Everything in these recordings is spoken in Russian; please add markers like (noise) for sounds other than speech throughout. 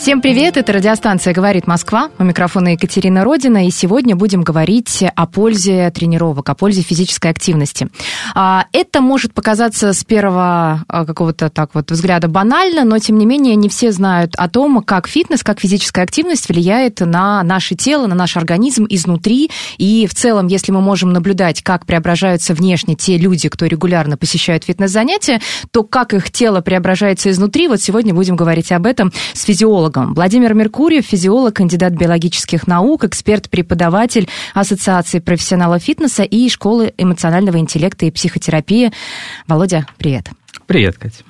Всем привет, это радиостанция «Говорит Москва». У микрофона Екатерина Родина, и сегодня будем говорить о пользе тренировок, о пользе физической активности. А, Это может показаться с первого а, какого-то так вот взгляда банально, но тем не менее не все знают о том, как фитнес, как физическая активность влияет на наше тело, на наш организм изнутри. И в целом, если мы можем наблюдать, как преображаются внешне те люди, кто регулярно посещают фитнес-занятия, то как их тело преображается изнутри, вот сегодня будем говорить об этом с физиологом. Владимир Меркурьев, физиолог, кандидат биологических наук, эксперт-преподаватель Ассоциации профессионалов фитнеса и Школы эмоционального интеллекта и психотерапии. Володя, привет. Привет, Катя.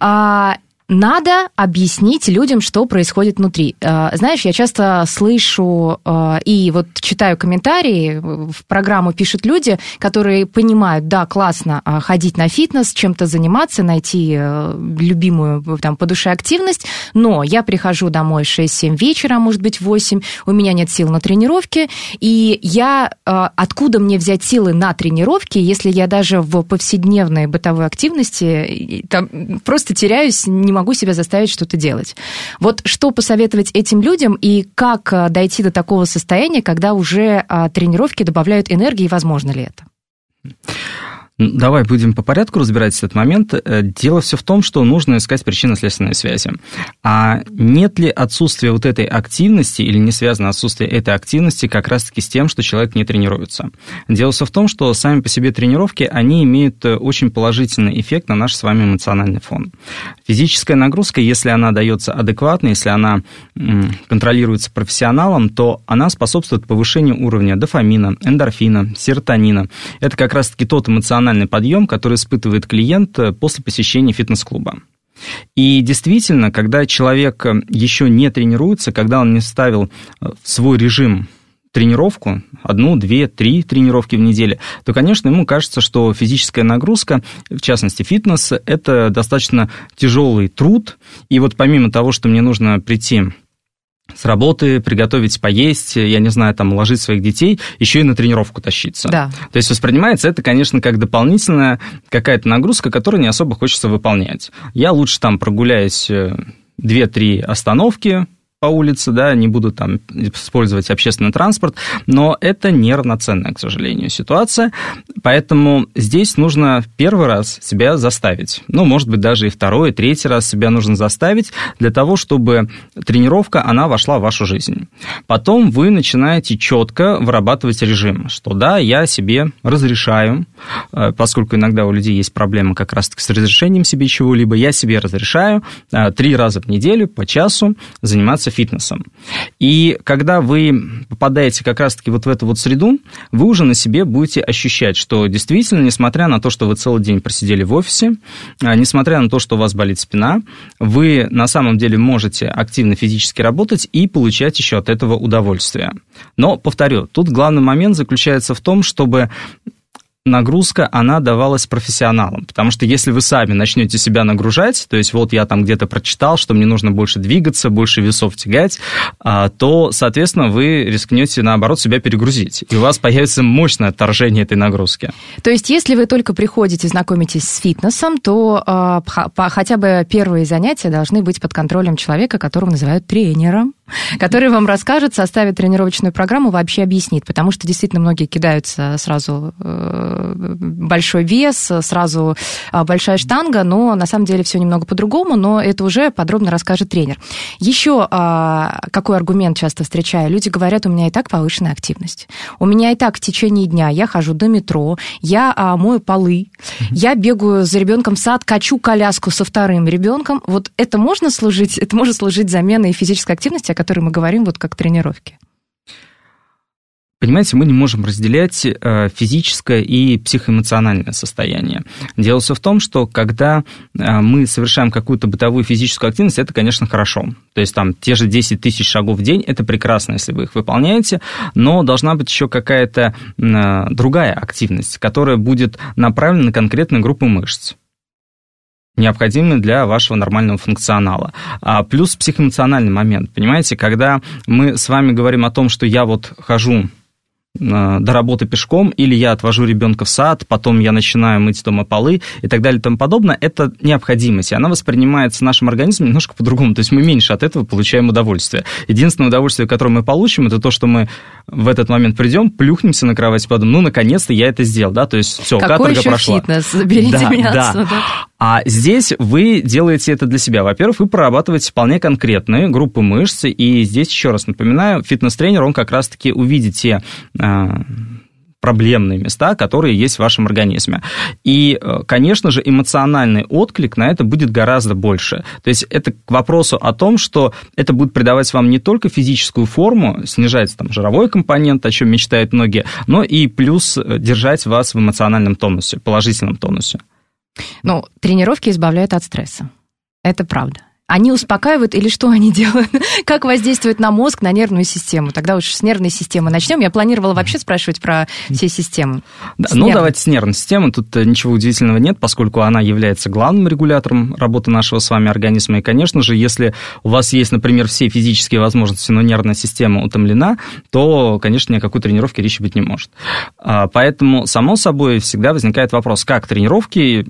А, надо объяснить людям, что происходит внутри. А, Знаешь, я часто слышу а, и вот читаю комментарии, в программу пишут люди, которые понимают, да, классно а, ходить на фитнес, чем-то заниматься, найти э, любимую там, по душе активность, но я прихожу домой 6-7 вечера, может быть 8, у меня нет сил на тренировки, и я, э, откуда мне взять силы на тренировки, если я даже в повседневной бытовой активности там, просто теряюсь, не могу себя заставить что-то делать. Вот что посоветовать этим людям и как а, дойти до такого состояния, когда уже а, тренировки добавляют энергии, возможно ли это? Ну, Давай будем по порядку разбирать этот момент. Э, Дело все в том, что нужно искать причинно-следственные связи. А нет ли отсутствие вот этой активности или не связано отсутствие этой активности как раз-таки с тем, что человек не тренируется? Дело все в том, что сами по себе тренировки, они имеют э, очень положительный эффект на наш с вами эмоциональный фон. Физическая нагрузка, если она дается адекватно, если она контролируется профессионалом, то она способствует повышению уровня дофамина, эндорфина, серотонина. Это как раз-таки тот эмоциональный подъем, который испытывает клиент э, после посещения фитнес-клуба. И действительно, когда человек э, еще не тренируется, когда он не ставил э, в свой режим тренировку, одну, две, три тренировки в неделю, то, конечно, ему кажется, что физическая нагрузка, в частности фитнес, это достаточно тяжелый труд. И вот помимо того, что мне нужно прийти с работы, приготовить поесть, я не знаю, там, уложить своих детей, еще и на тренировку тащиться. Да. То есть воспринимается это, конечно, как дополнительная какая-то нагрузка, которую не особо хочется выполнять. Я лучше там прогуляюсь э, 2-3 остановки по улице, да, не буду там использовать общественный транспорт, но это неравноценная, к сожалению, ситуация, поэтому здесь нужно первый раз себя заставить, ну, может быть, даже и второй, и третий раз себя нужно заставить для того, чтобы тренировка, она вошла в вашу жизнь. Потом вы начинаете четко вырабатывать режим, что да, я себе разрешаю, э, поскольку иногда у людей есть проблемы как раз-таки с разрешением себе чего-либо, я себе разрешаю э, три раза в неделю по часу заниматься фитнесом. И когда вы попадаете как раз-таки вот в эту вот среду, вы уже на себе будете ощущать, что действительно, несмотря на то, что вы целый день просидели в офисе, а, несмотря на то, что у вас болит спина, вы на самом деле можете активно физически работать и получать еще от этого удовольствие. Но, повторю, тут главный момент заключается в том, чтобы нагрузка, она давалась профессионалам. Потому что если вы сами начнете себя нагружать, то есть вот я там где-то прочитал, что мне нужно больше двигаться, больше весов тягать, а, то, соответственно, вы рискнете, наоборот, себя перегрузить. И у вас появится мощное отторжение этой нагрузки. То есть, если вы только приходите, знакомитесь с фитнесом, то по- хотя бы первые занятия должны быть под контролем человека, которого называют тренером, который вам расскажет, составит тренировочную программу, вообще объяснит. Потому что действительно многие кидаются сразу э, большой вес, сразу а, большая штанга, но на самом деле все немного по-другому, но это уже подробно расскажет тренер. Еще а, какой аргумент часто встречаю? Люди говорят, у меня и так повышенная активность. У меня и так в течение дня я хожу до метро, я а, мою полы, я бегаю за ребенком в сад, качу коляску со вторым ребенком. Вот это можно служить, это может служить заменой физической активности, о которой мы говорим, вот как тренировки. Понимаете, мы не можем разделять э, физическое и психоэмоциональное состояние. Дело все в том, что когда э, мы совершаем какую-то бытовую физическую активность, это, конечно, хорошо. То есть там те же 10 тысяч шагов в день, это прекрасно, если вы их выполняете, но должна быть еще какая-то э, другая активность, которая будет направлена на конкретные группы мышц необходимые для вашего нормального функционала. А плюс психоэмоциональный момент, понимаете, когда мы с вами говорим о том, что я вот хожу до работы пешком, или я отвожу ребенка в сад, потом я начинаю мыть дома полы и так далее и тому подобное, это необходимость, и она воспринимается нашим организмом немножко по-другому, то есть мы меньше от этого получаем удовольствие. Единственное удовольствие, которое мы получим, это то, что мы в этот момент придем, плюхнемся на кровать и подумаем, ну, наконец-то я это сделал, да, то есть все, Какой каторга еще прошла. фитнес? Заберите да, меня да. отсюда. А здесь вы делаете это для себя. Во-первых, вы прорабатываете вполне конкретные группы мышц, и здесь, еще раз напоминаю, фитнес-тренер, он как раз-таки увидит те проблемные места, которые есть в вашем организме. И, э, конечно же, эмоциональный отклик на это будет гораздо больше. То есть это к вопросу о том, что это будет придавать вам не только физическую форму, снижать там жировой компонент, о чем мечтают многие, но и плюс э, держать вас в эмоциональном тонусе, положительном тонусе. Ну, тренировки избавляют от стресса. Это правда. Они успокаивают или что они делают? (laughs) Как воздействуют на мозг, на нервную систему? Тогда уж с нервной системы начнем. Я планировала вообще спрашивать про все системы. Да, ну, нервной. давайте с нервной системой. Тут э, ничего удивительного нет, поскольку она является главным регулятором работы нашего с вами организма. И, конечно же, если у вас есть, например, все физические возможности, но нервная система утомлена, то, конечно, ни о какой тренировке речи быть не может. А, Поэтому, само собой, всегда возникает вопрос, как тренировки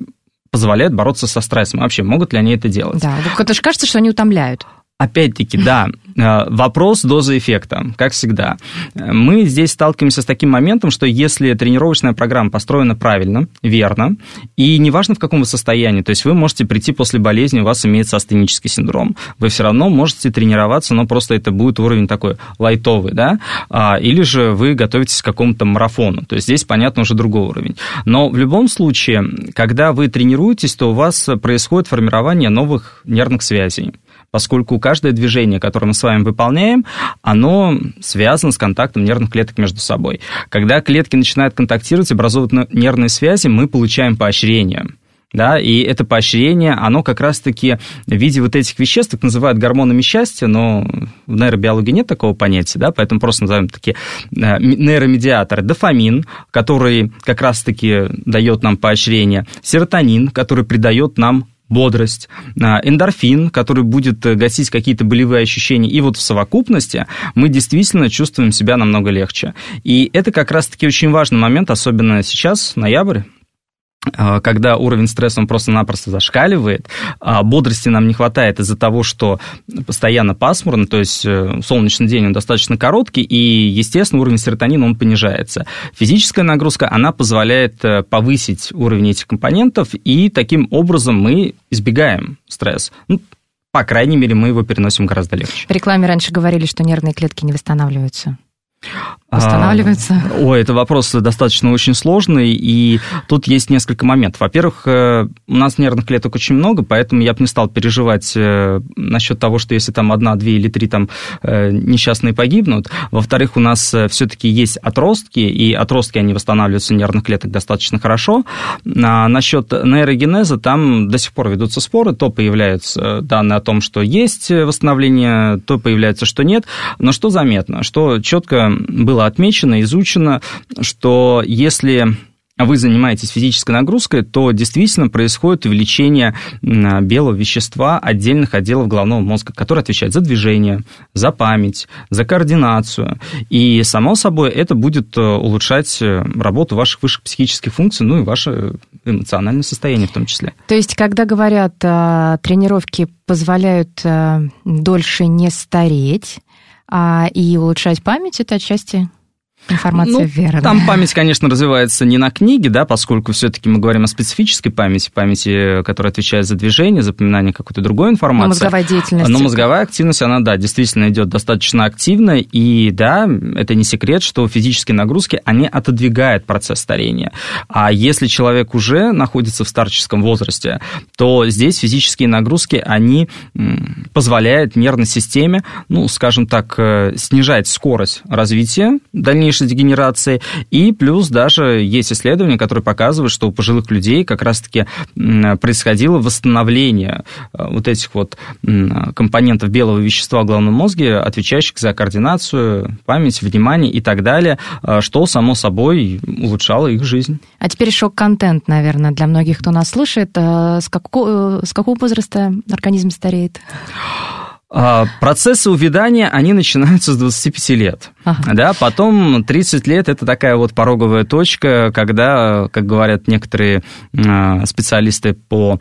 позволяют бороться со стрессом. Вообще, могут ли они это делать? Да, это же кажется, что они утомляют. Опять-таки, да, э, вопрос дозы эффекта, как всегда. Э, Мы здесь сталкиваемся с таким моментом, что если тренировочная программа построена правильно, верно, и неважно в каком вы состоянии, то есть вы можете прийти после болезни, у вас имеется астенический синдром, вы все равно можете тренироваться, но просто это будет уровень такой лайтовый, да, А, или же вы готовитесь к какому-то марафону, то есть здесь, понятно, уже другой уровень. Но в любом случае, когда вы тренируетесь, то у вас происходит формирование новых нервных связей поскольку каждое движение, которое мы с вами выполняем, оно связано с контактом нервных клеток между собой. Когда клетки начинают контактировать, образовывать нервные связи, мы получаем поощрение. Да, и это поощрение, оно как раз-таки в виде вот этих веществ, так называют гормонами счастья, но в нейробиологии нет такого понятия, да, поэтому просто называем такие э, нейромедиаторы. Дофамин, который как раз-таки дает нам поощрение, серотонин, который придает нам бодрость, а, эндорфин, который будет э, гасить какие-то болевые ощущения. И вот в совокупности мы действительно чувствуем себя намного легче. И это как раз-таки очень важный момент, особенно сейчас, ноябрь, когда уровень стресса он просто-напросто зашкаливает, а бодрости нам не хватает из-за того, что постоянно пасмурно, то есть э, солнечный день он достаточно короткий, и, естественно, уровень серотонина он понижается. Физическая нагрузка, она позволяет э, повысить уровень этих компонентов, и таким образом мы избегаем стресс. Ну, по крайней мере, мы его переносим гораздо легче. В рекламе раньше говорили, что нервные клетки не восстанавливаются. Восстанавливается? А, ой, это вопрос достаточно очень сложный, и тут есть несколько моментов. Во-первых, э, у нас нервных клеток очень много, поэтому я бы не стал переживать э, насчет того, что если там одна, две или три там э, несчастные погибнут. Во-вторых, у нас все-таки есть отростки, и отростки, они восстанавливаются нервных клеток достаточно хорошо. А насчет нейрогенеза там до сих пор ведутся споры, то появляются данные о том, что есть восстановление, то появляется, что нет. Но что заметно, что четко было отмечено, изучено, что если вы занимаетесь физической нагрузкой, то действительно происходит увеличение белого вещества отдельных отделов головного мозга, которые отвечают за движение, за память, за координацию. И, само собой, это будет улучшать работу ваших высших психических функций, ну и ваше эмоциональное состояние в том числе. То есть, когда говорят, тренировки позволяют дольше не стареть, а, и улучшать память это отчасти Информация ну, верная. Там память, конечно, развивается не на книге, да, поскольку все-таки мы говорим о специфической памяти, памяти, которая отвечает за движение, запоминание какой-то другой информации. Но мозговая деятельность. Но мозговая активность, она, да, действительно идет достаточно активно, и да, это не секрет, что физические нагрузки, они отодвигают процесс старения. А если человек уже находится в старческом возрасте, то здесь физические нагрузки, они позволяют нервной системе, ну, скажем так, снижать скорость развития дальнейшего дальнейшей дегенерации. И плюс даже есть исследования, которые показывают, что у пожилых людей как раз-таки происходило восстановление вот этих вот компонентов белого вещества в головном мозге, отвечающих за координацию, память, внимание и так далее, что, само собой, улучшало их жизнь. А теперь шок-контент, наверное, для многих, кто нас слушает. С какого, с какого возраста организм стареет? (gasps) А, процессы увядания, они начинаются с 25 лет. Ага. Да, потом 30 лет – это такая вот пороговая точка, когда, как говорят некоторые а, специалисты по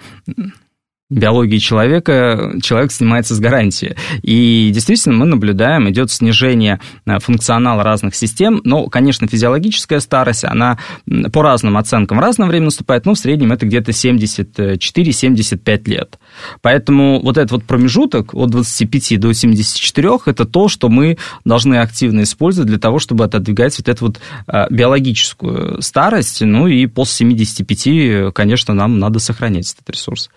биологии человека человек снимается с гарантии. И действительно мы наблюдаем, идет снижение э, функционала разных систем, но, конечно, физиологическая старость, она по разным оценкам в разное время наступает, но в среднем это где-то 74-75 лет. Поэтому вот этот вот промежуток от 25 до 74 – это то, что мы должны активно использовать для того, чтобы отодвигать вот эту вот э, биологическую старость, ну и после 75, конечно, нам надо сохранять этот ресурс.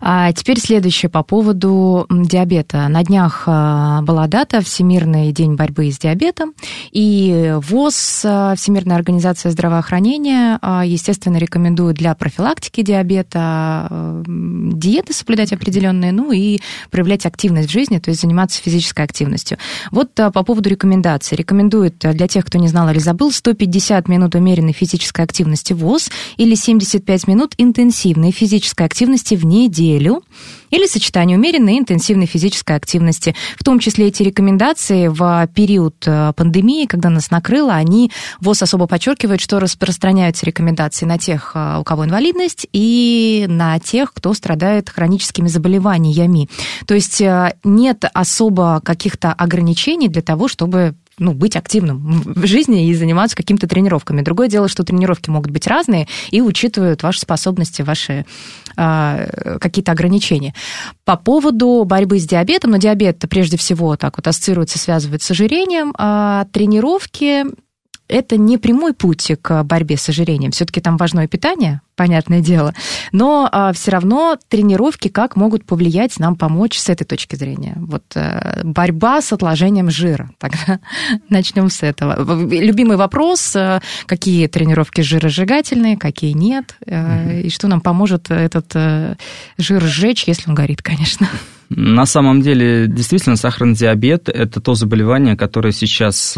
А теперь следующее по поводу диабета. На днях а, была дата Всемирный день борьбы с диабетом, и ВОЗ, а, Всемирная организация здравоохранения, а, естественно, рекомендует для профилактики диабета диеты соблюдать определенные, ну и проявлять активность в жизни, то есть заниматься физической активностью. Вот по поводу рекомендаций. Рекомендует для тех, кто не знал или забыл, 150 минут умеренной физической активности ВОЗ или 75 минут интенсивной физической активности в неделю или сочетание умеренной и интенсивной физической активности. В том числе эти рекомендации в период э, пандемии, когда нас накрыло, они, ВОЗ особо подчеркивает, что распространяются рекомендации на тех, э, у кого инвалидность, и на тех, кто страдает хроническими заболеваниями. То есть э, нет особо каких-то ограничений для того, чтобы ну, быть активным в жизни и заниматься какими-то тренировками. Другое дело, что тренировки могут быть разные и учитывают ваши способности, ваши э, какие-то ограничения. По поводу борьбы с диабетом, но диабет прежде всего так вот ассоциируется, связывается с ожирением, а тренировки это не прямой путь к борьбе с ожирением. Все-таки там важное питание, понятное дело. Но а, все равно тренировки как могут повлиять, нам помочь с этой точки зрения. Вот а, борьба с отложением жира. (laughs) Тогда начнем с этого. Любимый вопрос, а, какие тренировки жиросжигательные, какие нет, а, и что нам поможет этот а, жир сжечь, если он горит, конечно. На самом деле, действительно, сахарный диабет – это то заболевание, которое сейчас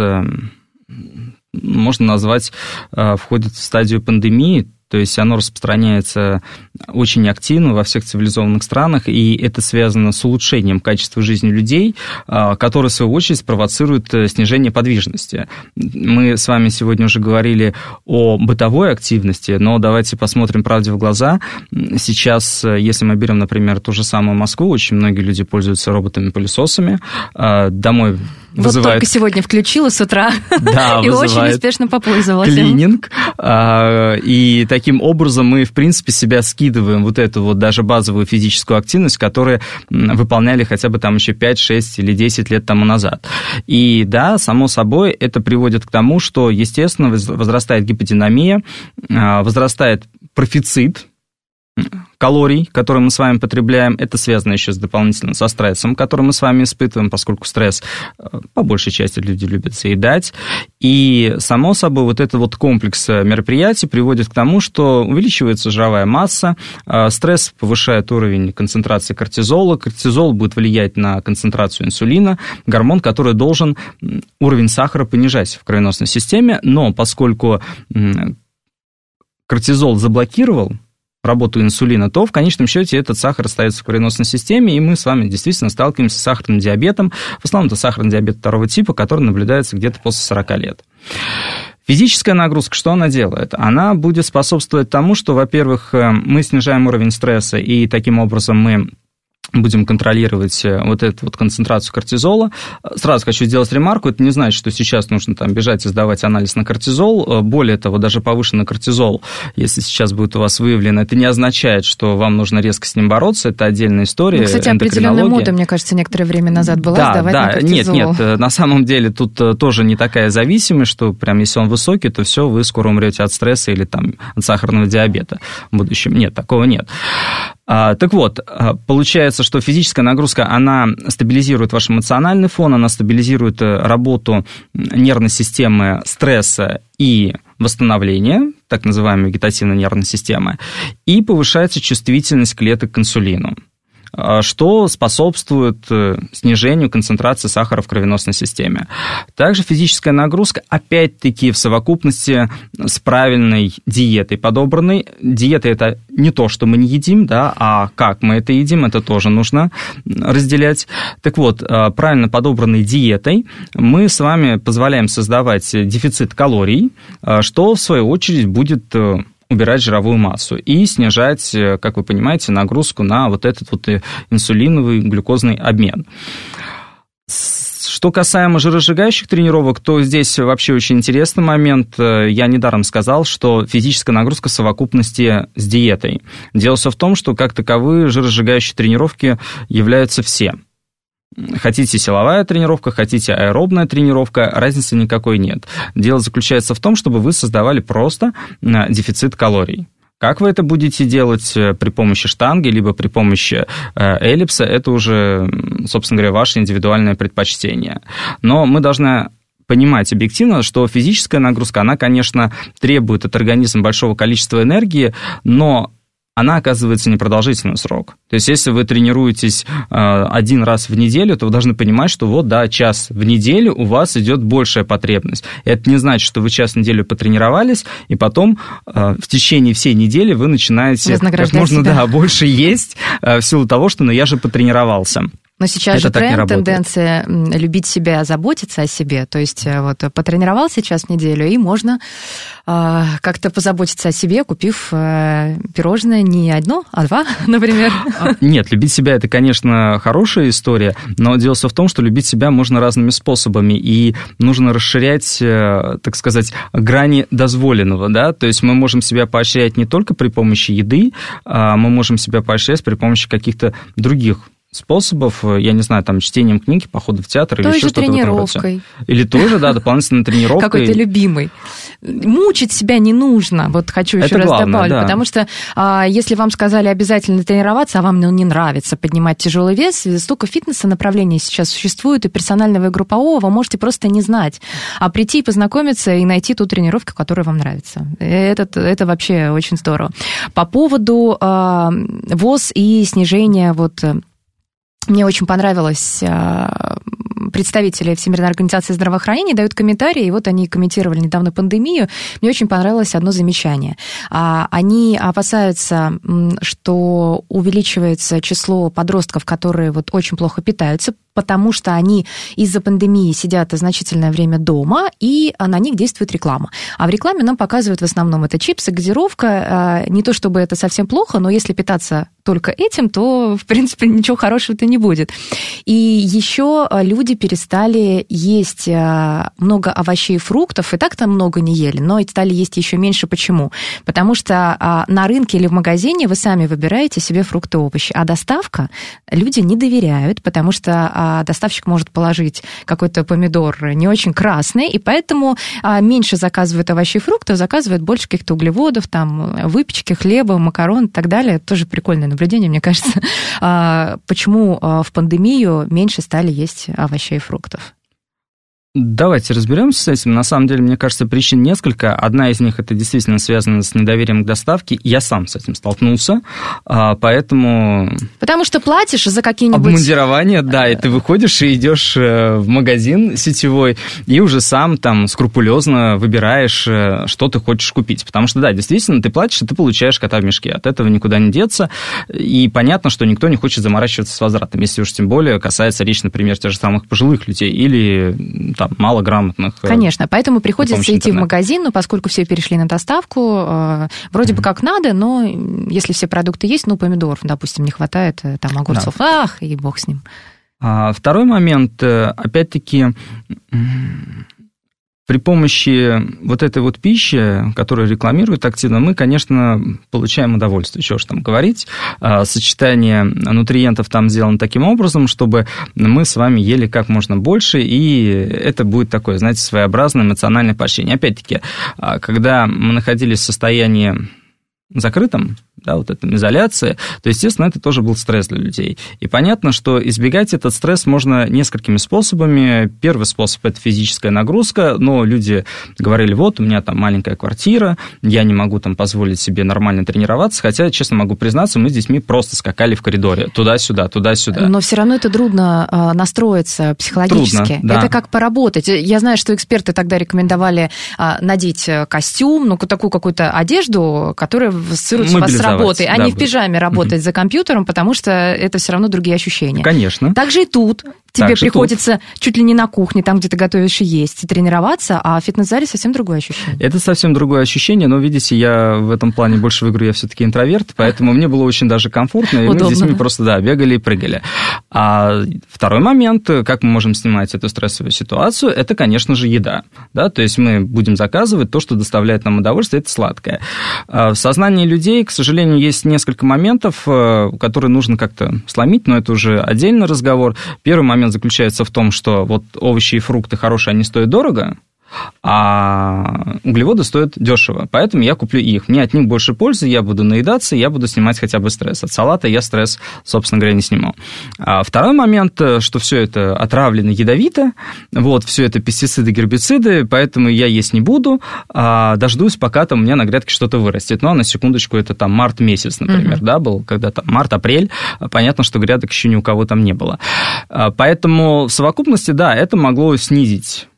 можно назвать, э, входит в стадию пандемии, то есть оно распространяется очень активно во всех цивилизованных странах, и это связано с улучшением качества жизни людей, а, которое, в свою очередь, провоцирует э, снижение подвижности. Мы с вами сегодня уже говорили о бытовой активности, но давайте посмотрим правде в глаза. Сейчас, э, если мы берем, например, ту же самую Москву, очень многие люди пользуются роботами-пылесосами, домой вызывает... Вот только сегодня включила с утра да, (laughs) и очень успешно попользовалась. Клининг. А, и таким образом мы, в принципе, себя скидываем вот эту вот даже базовую физическую активность, которую выполняли хотя бы там еще 5, 6 или 10 лет тому назад. И да, само собой, это приводит к тому, что, естественно, возрастает гиподинамия, а, возрастает профицит, калорий, которые мы с вами потребляем, это связано еще с дополнительно со стрессом, который мы с вами испытываем, поскольку стресс э, по большей части люди любят заедать. И, само собой, вот этот вот комплекс э, мероприятий приводит к тому, что увеличивается жировая масса, э, стресс повышает уровень концентрации кортизола, кортизол будет влиять на концентрацию инсулина, гормон, который должен уровень сахара понижать в кровеносной системе, но поскольку кортизол заблокировал работу инсулина, то в конечном счете этот сахар остается в кровеносной системе, и мы с вами действительно сталкиваемся с сахарным диабетом. В основном это сахарный диабет второго типа, который наблюдается где-то после 40 лет. Физическая нагрузка, что она делает? Она будет способствовать тому, что, во-первых, э, мы снижаем уровень стресса, и таким образом мы будем контролировать э, вот эту вот концентрацию кортизола. Сразу хочу сделать ремарку, это не значит, что сейчас нужно там бежать и сдавать анализ на кортизол. Э, более того, даже повышенный кортизол, если сейчас будет у вас выявлен, это не означает, что вам нужно резко с ним бороться, это отдельная история. Ну, кстати, определенная мода, мне кажется, некоторое время назад была да, сдавать да, на кортизол. Нет, нет, э, на самом деле тут тоже не такая зависимость, что прям если он высокий, то все, вы скоро умрете от стресса или там от сахарного диабета в будущем. Нет, такого нет. А, так вот, а, получается, что физическая нагрузка, она стабилизирует ваш эмоциональный фон, она стабилизирует э, работу нервной системы стресса и восстановления, так называемой вегетативной нервной системы, и повышается чувствительность клеток к инсулину. А, что способствует э, снижению концентрации сахара в кровеносной системе. Также физическая нагрузка, опять-таки, в совокупности с правильной диетой подобранной. Диета – это не то, что мы не едим, да, а как мы это едим, это тоже нужно разделять. Так вот, э, правильно подобранной диетой мы с вами позволяем создавать дефицит калорий, э, что, в свою очередь, будет убирать жировую массу и снижать, э, как вы понимаете, нагрузку на вот этот вот э, инсулиновый глюкозный обмен. Что касаемо жиросжигающих тренировок, то здесь вообще очень интересный момент. Э, я недаром сказал, что физическая нагрузка в совокупности с диетой. Дело все в том, что как таковые жиросжигающие тренировки являются все – Хотите силовая тренировка, хотите аэробная тренировка, разницы никакой нет. Дело заключается в том, чтобы вы создавали просто э, дефицит калорий. Как вы это будете делать э, при помощи штанги, либо при помощи э, эллипса, это уже, собственно говоря, ваше индивидуальное предпочтение. Но мы должны понимать объективно, что физическая нагрузка, она, конечно, требует от организма большого количества энергии, но она оказывается непродолжительный срок. То есть, если вы тренируетесь э, один раз в неделю, то вы должны понимать, что вот, да, час в неделю у вас идет большая потребность. Это не значит, что вы час в неделю потренировались, и потом э, в течение всей недели вы начинаете как можно да, больше есть э, в силу того, что ну, я же потренировался. Но сейчас это же тренд, тенденция любить себя, заботиться о себе. То есть э, вот потренировал сейчас в неделю, и можно э, как-то позаботиться о себе, купив э, пирожное не одно, а два, (laughs) например. А, нет, любить себя это, конечно, хорошая история, но дело все в том, что любить себя можно разными способами, и нужно расширять, э, так сказать, грани дозволенного, да, то есть мы можем себя поощрять не только при помощи еды, а мы можем себя поощрять при помощи каких-то других способов, э, я не знаю, там, чтением книги, походу в театр или еще что-то. тренировкой. Или тоже, да, дополнительной (laughs) тренировкой. Какой-то любимый. Мучить себя не нужно, вот хочу еще Это раз главное, добавить, да. потому что а, если вам сказали обязательно тренироваться, а вам ну, не нравится поднимать тяжелый вес, столько фитнеса направлений сейчас существует, и персонального, и группового, вы можете просто не знать, а прийти и познакомиться и найти ту тренировку, которая вам нравится. Это, это вообще очень здорово. По поводу а, ВОЗ и снижения вот мне очень понравилось а, представители Всемирной организации здравоохранения дают комментарии, и вот они комментировали недавно пандемию. Мне очень понравилось одно замечание. А, они опасаются, что увеличивается число подростков, которые вот очень плохо питаются, потому что они из-за пандемии сидят значительное время дома, и на них действует реклама. А в рекламе нам показывают в основном это чипсы, газировка. А, не то чтобы это совсем плохо, но если питаться только этим, то, в принципе, ничего хорошего-то не будет. И еще люди перестали есть а, много овощей и фруктов, и так-то много не ели, но и стали есть еще меньше. Почему? Потому что а, на рынке или в магазине вы сами выбираете себе фрукты и овощи, а доставка люди не доверяют, потому что а доставщик может положить какой-то помидор не очень красный, и поэтому а, меньше заказывают овощей и фруктов, заказывают больше каких-то углеводов, там, выпечки, хлеба, макарон и так далее. Тоже прикольное наблюдение, мне кажется. (laughs) Почему в пандемию меньше стали есть овощей и фруктов? Давайте разберемся с этим. На самом деле, мне кажется, причин несколько. Одна из них это действительно связано с недоверием к доставке. Я сам с этим столкнулся, а, поэтому... Потому что платишь за какие-нибудь... Обмундирование, да, и ты выходишь и идешь э, в магазин сетевой, и уже сам там скрупулезно выбираешь, э, что ты хочешь купить. Потому что, да, действительно, ты платишь, и ты получаешь кота в мешке. От этого никуда не деться. И понятно, что никто не хочет заморачиваться с возвратом, если уж тем более касается речь, например, тех же самых пожилых людей или там, там малограмотных. Э, Конечно, поэтому приходится идти интернета. в магазин, но поскольку все перешли на доставку, э, вроде mm-hmm. бы как надо, но если все продукты есть, ну, помидоров, допустим, не хватает, э, там, огурцов, да. ах, и бог с ним. А, второй момент, опять-таки, при помощи вот этой вот пищи, которую рекламируют активно, мы, конечно, получаем удовольствие, чего же там говорить. А, сочетание нутриентов там сделано таким образом, чтобы мы с вами ели как можно больше, и это будет такое, знаете, своеобразное эмоциональное поощрение. Опять-таки, а, когда мы находились в состоянии закрытом, да, вот эта изоляция, то, естественно, это тоже был стресс для людей. И понятно, что избегать этот стресс можно несколькими способами. Первый способ – это физическая нагрузка, но люди говорили, вот, у меня там маленькая квартира, я не могу там позволить себе нормально тренироваться, хотя, честно могу признаться, мы с детьми просто скакали в коридоре, туда-сюда, туда-сюда. Но все равно это трудно а, настроиться психологически. Трудно, да. Это как поработать. Я знаю, что эксперты тогда рекомендовали а, надеть э, костюм, ну, такую какую-то одежду, которая ассоциируется у вас с работой, а да, не в пижаме работать за компьютером, потому что это все равно другие ощущения. Конечно. Также и тут тебе Так же приходится чуть ли не на кухне, там, где ты готовишь и есть, тренироваться, а в фитнес-зале совсем другое ощущение. Это совсем другое ощущение, но, видите, я в этом плане больше в игру, я все-таки интроверт, поэтому мне было очень даже комфортно, и мы Удобно, с детьми да. просто, да, бегали и прыгали. А второй момент, как мы можем снимать эту стрессовую ситуацию, это, конечно же, еда. Да? То есть мы будем заказывать то, что доставляет нам удовольствие, это сладкое. А В сознании людей, к сожалению, есть несколько моментов, э, которые нужно как-то сломить, но это уже отдельный разговор. Первый момент заключается в том, что вот овощи и фрукты хорошие, они стоят дорого, а углеводы стоят дешево, поэтому я куплю их. Мне от них больше пользы, я буду наедаться, я буду снимать хотя бы стресс. От салата я стресс, собственно говоря, не сниму. А второй момент, э, что все это отравлено ядовито, вот, все это пестициды, гербициды, поэтому я есть не буду, а дождусь, пока там у меня на грядке что-то вырастет. Ну, а на секундочку, это там март месяц, например, да, был, когда там март-апрель, понятно, что грядок еще ни у кого там не было. А, Поэтому в совокупности, да, это могло снизить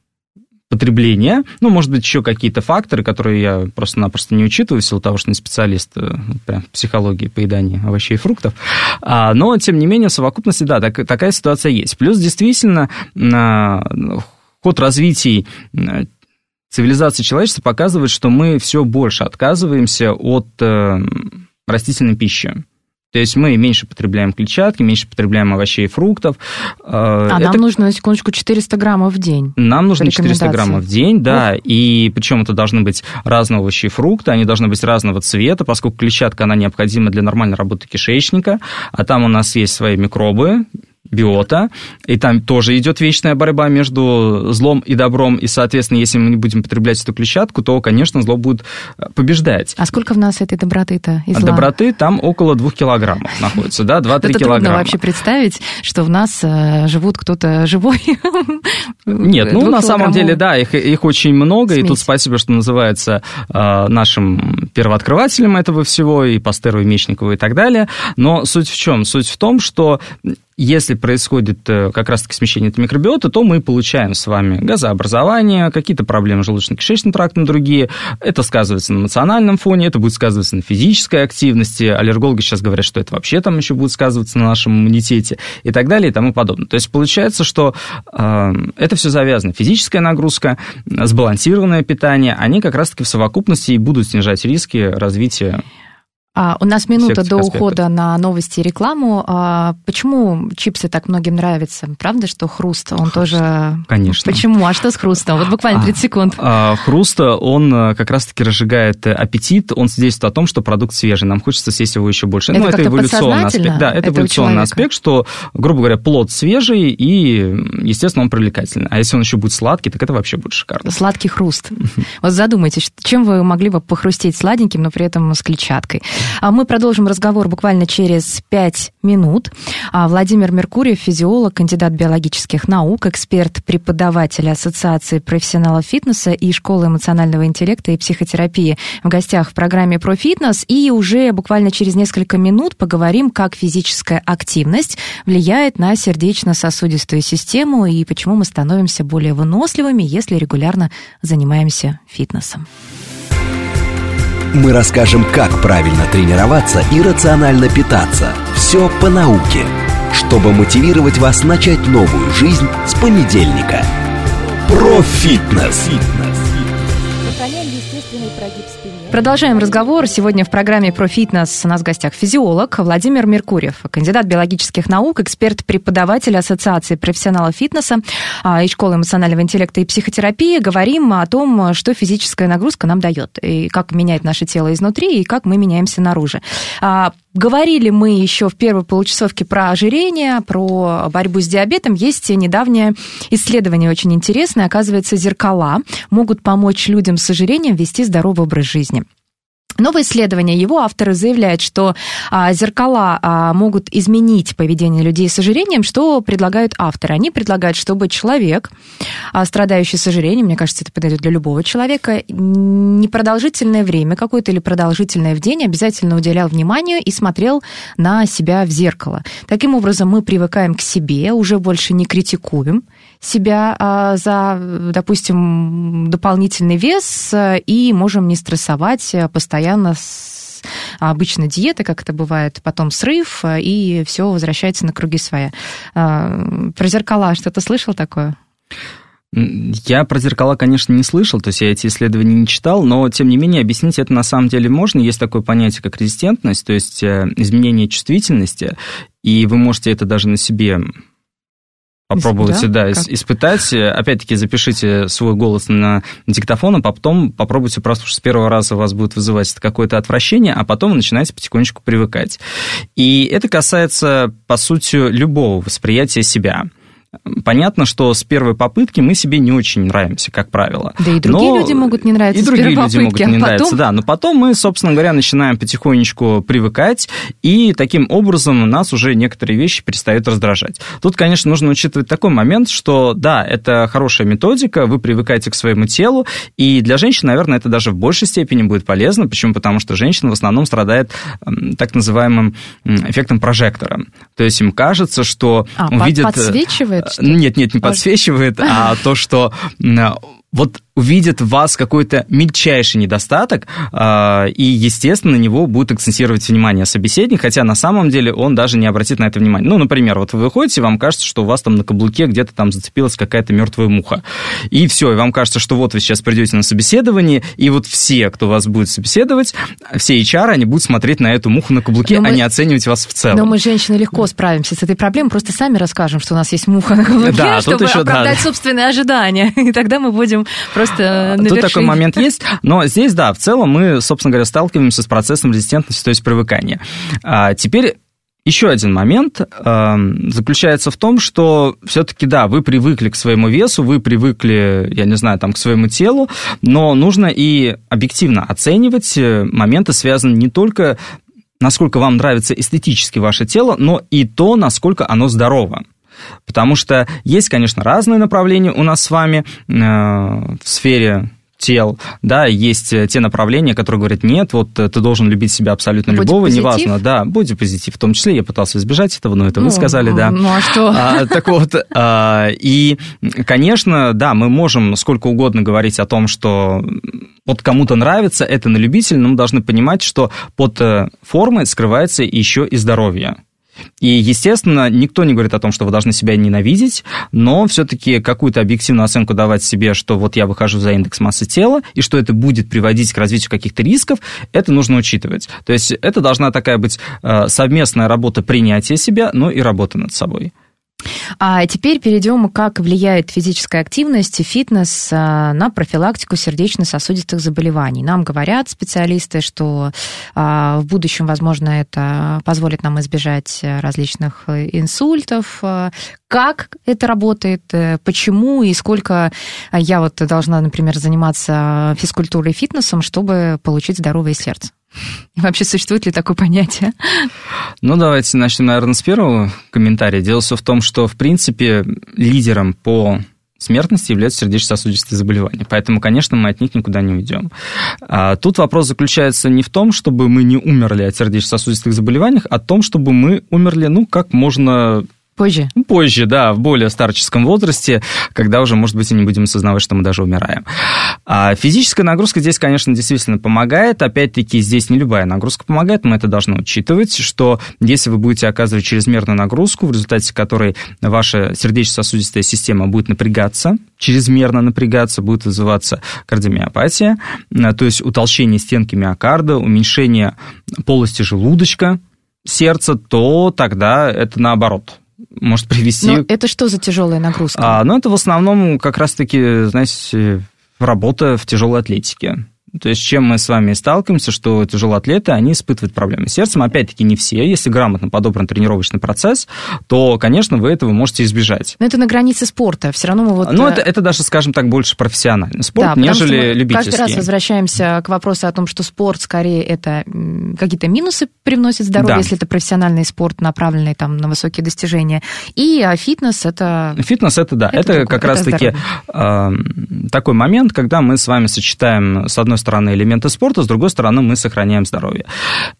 потребления. Ну, может быть, еще какие-то факторы, которые я просто-напросто не учитываю в силу того, что не специалист э, прям психологии поедания овощей и фруктов. А, но, тем не менее, в совокупности, да, так- такая ситуация есть. Плюс, действительно, на- ход развития э, цивилизации человечества показывает, что мы все больше отказываемся от э, растительной пищи. То есть мы меньше потребляем клетчатки, меньше потребляем овощей и фруктов. Э, А это нам нужно, на секундочку, 400 граммов в день. нам нужно По 400 рекомендации. граммов в день, да, и причем это должны быть разные овощи и фрукты, они должны быть разного цвета, поскольку клетчатка, она необходима для нормальной работы кишечника, а там у нас есть свои микробы, биота, и там тоже идет вечная борьба между злом и добром, и, соответственно, если мы не будем потреблять эту клетчатку, то, конечно, зло будет э, побеждать. А сколько в нас этой доброты-то и зла? доброты там около 2 килограммов находится, да, 2-3 Это трудно килограмма. вообще представить, что в нас э, живут кто-то живой. (laughs) Нет, ну на самом деле, да, их, их очень много, и тут спасибо, что называется э, нашим первооткрывателем этого всего, и Пастеру, и Мечникову, и так далее. Но суть в чем? Суть в том, что если происходит э, как раз-таки смещение этой микробиоты, то мы получаем с вами газообразование, какие-то проблемы желудочно-кишечным трактом, другие. Это сказывается на эмоциональном фоне, это будет сказываться на физической активности. Аллергологи сейчас говорят, что это вообще там еще будет сказываться на нашем иммунитете и так далее и тому подобное. То есть получается, что э, это все завязано. Физическая нагрузка, сбалансированное питание, они как раз-таки в совокупности и будут снижать риски развития у нас минута до ухода на новости и рекламу. А, почему чипсы так многим нравятся? Правда, что хруст, он тоже... Конечно. Почему? А что с хрустом? Вот буквально 30 секунд. А, Хруст, он э, как раз-таки разжигает э, аппетит, он свидетельствует о том, что продукт свежий, нам хочется съесть его еще больше. Это ну, это эволюционный аспект. Да, это, Это эволюционный аспект, что, грубо говоря, плод свежий и, естественно, он привлекательный. А если он еще будет сладкий, так это вообще будет шикарно. Сладкий хруст. Вот задумайтесь, чем вы могли бы похрустеть сладеньким, но при этом с клетчаткой. А мы продолжим разговор буквально через 5 минут. А Владимир Меркурьев, физиолог, кандидат биологических наук, эксперт, преподаватель Ассоциации профессионалов фитнеса и Школы эмоционального интеллекта и психотерапии в гостях в программе «Про фитнес». И уже буквально через несколько минут поговорим, как физическая активность влияет на сердечно-сосудистую систему и почему мы становимся более выносливыми, если регулярно занимаемся фитнесом. Мы расскажем, как правильно тренироваться и рационально питаться. Все по науке, чтобы мотивировать вас начать новую жизнь с понедельника. Про фитнес. Спины. Продолжаем разговор. Сегодня в программе про фитнес у нас в гостях физиолог Владимир Меркурьев, кандидат биологических наук, эксперт, преподаватель Ассоциации профессионалов фитнеса а, и Школы эмоционального интеллекта и психотерапии. Говорим о том, что физическая нагрузка нам дает, и как меняет наше тело изнутри, и как мы меняемся наружу. Говорили мы еще в первой получасовке про ожирение, про борьбу с диабетом. Есть недавнее исследование очень интересное. Оказывается, зеркала могут помочь людям с ожирением вести здоровый образ жизни. Новое исследование. Его авторы заявляют, что а, зеркала а, могут изменить поведение людей с ожирением, что предлагают авторы. Они предлагают, чтобы человек, а, страдающий с ожирением, мне кажется, это подойдет для любого человека, непродолжительное время какое-то или продолжительное в день обязательно уделял вниманию и смотрел на себя в зеркало. Таким образом, мы привыкаем к себе, уже больше не критикуем себя а, за, допустим, дополнительный вес и можем не стрессовать постоянно постоянно с обычно диеты, как это бывает, потом срыв, и все возвращается на круги своя. А, про зеркала что-то слышал такое? Я про зеркала, конечно, не слышал, то есть я эти исследования не читал, но, тем не менее, объяснить это на самом деле можно. Есть такое понятие, как резистентность, то есть э, изменение чувствительности, и вы можете это даже на себе Попробуйте, да, да испытать. Опять-таки, запишите свой голос на диктофон, а потом попробуйте просто, что с первого раза у вас будет вызывать какое-то отвращение, а потом вы начинаете потихонечку привыкать. И это касается, по сути, любого восприятия себя. Понятно, что с первой попытки мы себе не очень нравимся, как правило. Да и другие но... люди могут не нравиться И другие люди попытки, могут не а нравиться, потом... да. Но потом мы, собственно говоря, начинаем потихонечку привыкать, и таким образом нас уже некоторые вещи перестают раздражать. Тут, конечно, нужно учитывать такой момент, что, да, это хорошая методика, вы привыкаете к своему телу, и для женщин, наверное, это даже в большей степени будет полезно. Почему? Потому что женщина в основном страдает так называемым эффектом прожектора. То есть им кажется, что а, увидит... подсвечивает? Подсвечивает? Что нет, нет, не подсвечивает, а то, что вот увидит в вас какой-то мельчайший недостаток, э, и, естественно, на него будет акцентировать внимание собеседник, хотя на самом деле он даже не обратит на это внимание. Ну, например, вот вы выходите, вам кажется, что у вас там на каблуке где-то там зацепилась какая-то мертвая муха. И все, и вам кажется, что вот вы сейчас придете на собеседование, и вот все, кто вас будет собеседовать, все HR, они будут смотреть на эту муху на каблуке, но а мы... не оценивать вас в целом. Но мы, женщины, легко справимся с этой проблемой, просто сами расскажем, что у нас есть муха на каблуке, да, чтобы еще, оправдать да. собственные ожидания. (laughs) И тогда мы будем просто на Тут такой момент есть, но здесь, да, в целом мы, собственно говоря, сталкиваемся с процессом резистентности, то есть привыкания. А теперь еще один момент э, заключается в том, что все-таки, да, вы привыкли к своему весу, вы привыкли, я не знаю, там, к своему телу, но нужно и объективно оценивать э, моменты, связанные не только насколько вам нравится эстетически ваше тело, но и то, насколько оно здорово. Потому что есть, конечно, разные направления у нас с вами э, в сфере тел, да, есть э, те направления, которые говорят, нет, вот э, ты должен любить себя абсолютно будь любого, позитив. неважно, да, будь позитив, в том числе я пытался избежать этого, но это ну, вы сказали, да. Ну, а что? А, так вот, а, и, конечно, да, мы можем сколько угодно говорить о том, что вот кому-то нравится, это на любителя, но мы должны понимать, что под формой скрывается еще и здоровье. И, естественно, никто не говорит о том, что вы должны себя ненавидеть, но все-таки какую-то объективную оценку давать себе, что вот я выхожу за индекс массы тела, и что это будет приводить к развитию каких-то рисков, это нужно учитывать. То есть это должна такая быть э, совместная работа принятия себя, но и работа над собой. А теперь перейдем, как влияет физическая активность и фитнес а, на профилактику сердечно-сосудистых заболеваний. Нам говорят специалисты, что а, в будущем, возможно, это позволит нам избежать различных инсультов. Как это работает, почему и сколько я вот должна, например, заниматься физкультурой и фитнесом, чтобы получить здоровое сердце? (laughs) Вообще существует ли такое понятие? Ну, давайте начнем, наверное, с первого комментария. Дело все в том, что, в принципе, лидером по смертности являются сердечно-сосудистые заболевания. Поэтому, конечно, мы от них никуда не уйдем. А тут вопрос заключается не в том, чтобы мы не умерли от сердечно-сосудистых заболеваний, а в том, чтобы мы умерли, ну, как можно Позже? Позже, да, в более старческом возрасте, когда уже, может быть, и не будем осознавать, что мы даже умираем. А физическая нагрузка здесь, конечно, действительно помогает. Опять-таки, здесь не любая нагрузка помогает, мы это должны учитывать, что если вы будете оказывать чрезмерную нагрузку, в результате которой ваша сердечно-сосудистая система будет напрягаться, чрезмерно напрягаться, будет вызываться кардиомиопатия, то есть утолщение стенки миокарда, уменьшение полости желудочка, сердца, то тогда это наоборот может привести... Но это что за тяжелая нагрузка? А, ну, это в основном как раз-таки, знаете, работа в тяжелой атлетике. То есть, чем мы с вами сталкиваемся, что тяжелоатлеты, они испытывают проблемы с сердцем. Опять-таки, не все. Если грамотно подобран тренировочный процесс, то, конечно, вы этого можете избежать. Но это на границе спорта. Все равно мы вот... Ну, это, это даже, скажем так, больше профессиональный спорт, да, нежели любительский. Каждый раз возвращаемся к вопросу о том, что спорт скорее это какие-то минусы привносит здоровье, да. если это профессиональный спорт, направленный там на высокие достижения. И а фитнес это... Фитнес это, да, это, это как раз-таки э, такой момент, когда мы с вами сочетаем, с одной одной стороны, элементы спорта, с другой стороны, мы сохраняем здоровье.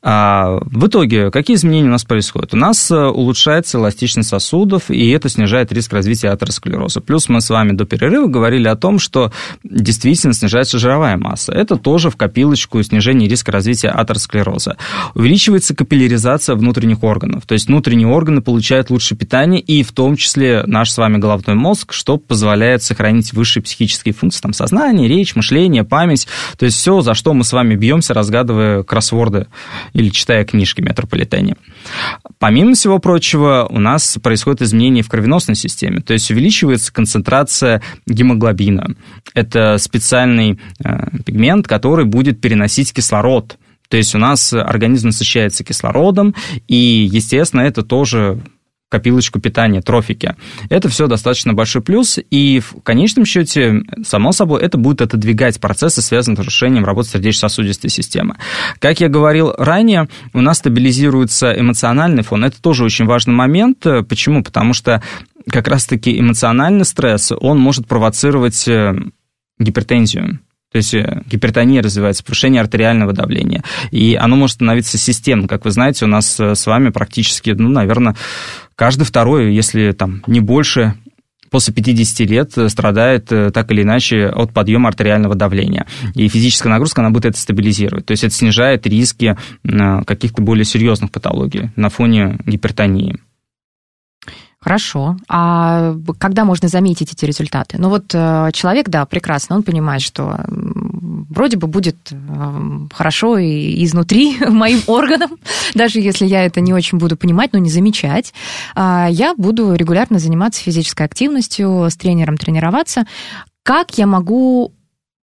А, в итоге, какие изменения у нас происходят? У нас э, улучшается эластичность сосудов, и это снижает риск развития атеросклероза. Плюс мы с вами до перерыва говорили о том, что действительно снижается жировая масса. Это тоже в копилочку снижения риска развития атеросклероза. Увеличивается капилляризация внутренних органов, то есть внутренние органы получают лучше питание, и в том числе наш с вами головной мозг, что позволяет сохранить высшие психические функции, там, сознание, речь, мышление, память. То есть все, за что мы с вами бьемся, разгадывая кроссворды или читая книжки метрополитене. Помимо всего прочего, у нас происходит изменение в кровеносной системе, то есть увеличивается концентрация гемоглобина. Это специальный э, пигмент, который будет переносить кислород. То есть у нас организм насыщается кислородом, и, естественно, это тоже копилочку питания, трофики. Это все достаточно большой плюс, и в конечном счете, само собой, это будет отодвигать процессы, связанные с нарушением работы сердечно-сосудистой системы. Как я говорил ранее, у нас стабилизируется эмоциональный фон. Это тоже очень важный момент. Почему? Потому что как раз-таки эмоциональный стресс, он может провоцировать э, гипертензию. То есть э, гипертония развивается, повышение артериального давления. И оно может становиться системным. Как вы знаете, у нас э, с вами практически, ну, наверное, каждый второй, если там не больше, после 50 лет э, страдает так или иначе от подъема артериального давления. И физическая нагрузка, она будет это стабилизировать. То есть это снижает риски каких-то более серьезных патологий на фоне гипертонии. Хорошо. А когда можно заметить эти результаты? Ну вот э, человек, да, прекрасно, он понимает, что вроде бы будет э, хорошо и изнутри (laughs) моим органам, даже если я это не очень буду понимать, но не замечать. А я буду регулярно заниматься физической активностью, с тренером тренироваться. Как я могу